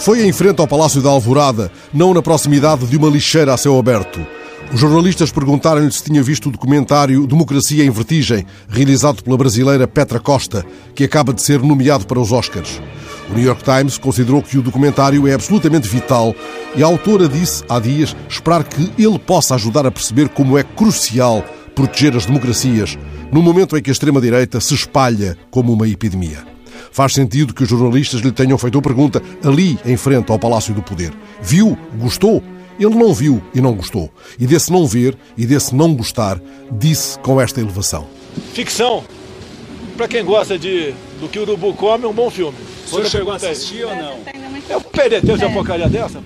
Foi em frente ao Palácio da Alvorada, não na proximidade de uma lixeira a céu aberto. Os jornalistas perguntaram-lhe se tinha visto o documentário Democracia em Vertigem, realizado pela brasileira Petra Costa, que acaba de ser nomeado para os Oscars. O New York Times considerou que o documentário é absolutamente vital e a autora disse há dias esperar que ele possa ajudar a perceber como é crucial proteger as democracias no momento em que a extrema-direita se espalha como uma epidemia. Faz sentido que os jornalistas lhe tenham feito a pergunta ali, em frente ao Palácio do Poder. Viu? Gostou? Ele não viu e não gostou. E desse não ver e desse não gostar, disse com esta elevação: Ficção. Para quem gosta de do que o urubu come, é um bom filme. O senhor chegou a assistir ou não? É o PDT de uma porcaria dessa?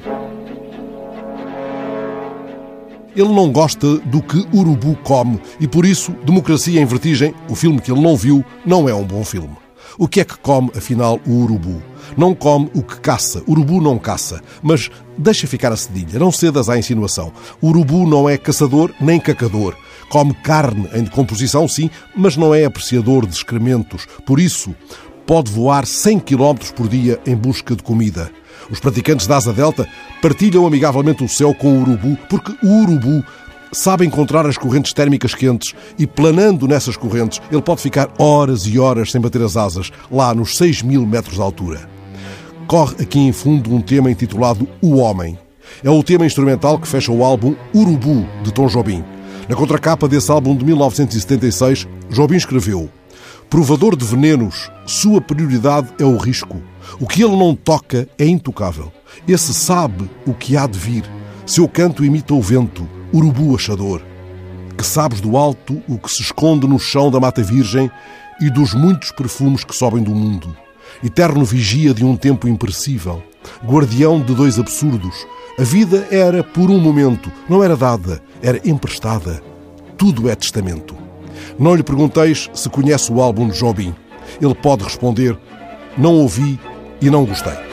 Ele não gosta do que urubu come e por isso Democracia em Vertigem, o filme que ele não viu, não é um bom filme. O que é que come, afinal, o urubu? Não come o que caça. Urubu não caça. Mas deixa ficar a cedilha, não cedas à insinuação. Urubu não é caçador nem cacador. Come carne em decomposição, sim, mas não é apreciador de excrementos. Por isso, pode voar 100 km por dia em busca de comida. Os praticantes da asa delta partilham amigavelmente o céu com o urubu, porque o urubu sabe encontrar as correntes térmicas quentes e, planando nessas correntes, ele pode ficar horas e horas sem bater as asas, lá nos 6 mil metros de altura. Corre aqui em fundo um tema intitulado O Homem. É o tema instrumental que fecha o álbum Urubu, de Tom Jobim. Na contracapa desse álbum de 1976, Jobim escreveu Provador de venenos, sua prioridade é o risco. O que ele não toca é intocável. Esse sabe o que há de vir. Seu canto imita o vento, urubu achador. Que sabes do alto o que se esconde no chão da mata virgem e dos muitos perfumes que sobem do mundo. Eterno vigia de um tempo imperecível, guardião de dois absurdos. A vida era por um momento, não era dada, era emprestada. Tudo é testamento. Não lhe pergunteis se conhece o álbum de Jobim. Ele pode responder: Não ouvi e não gostei.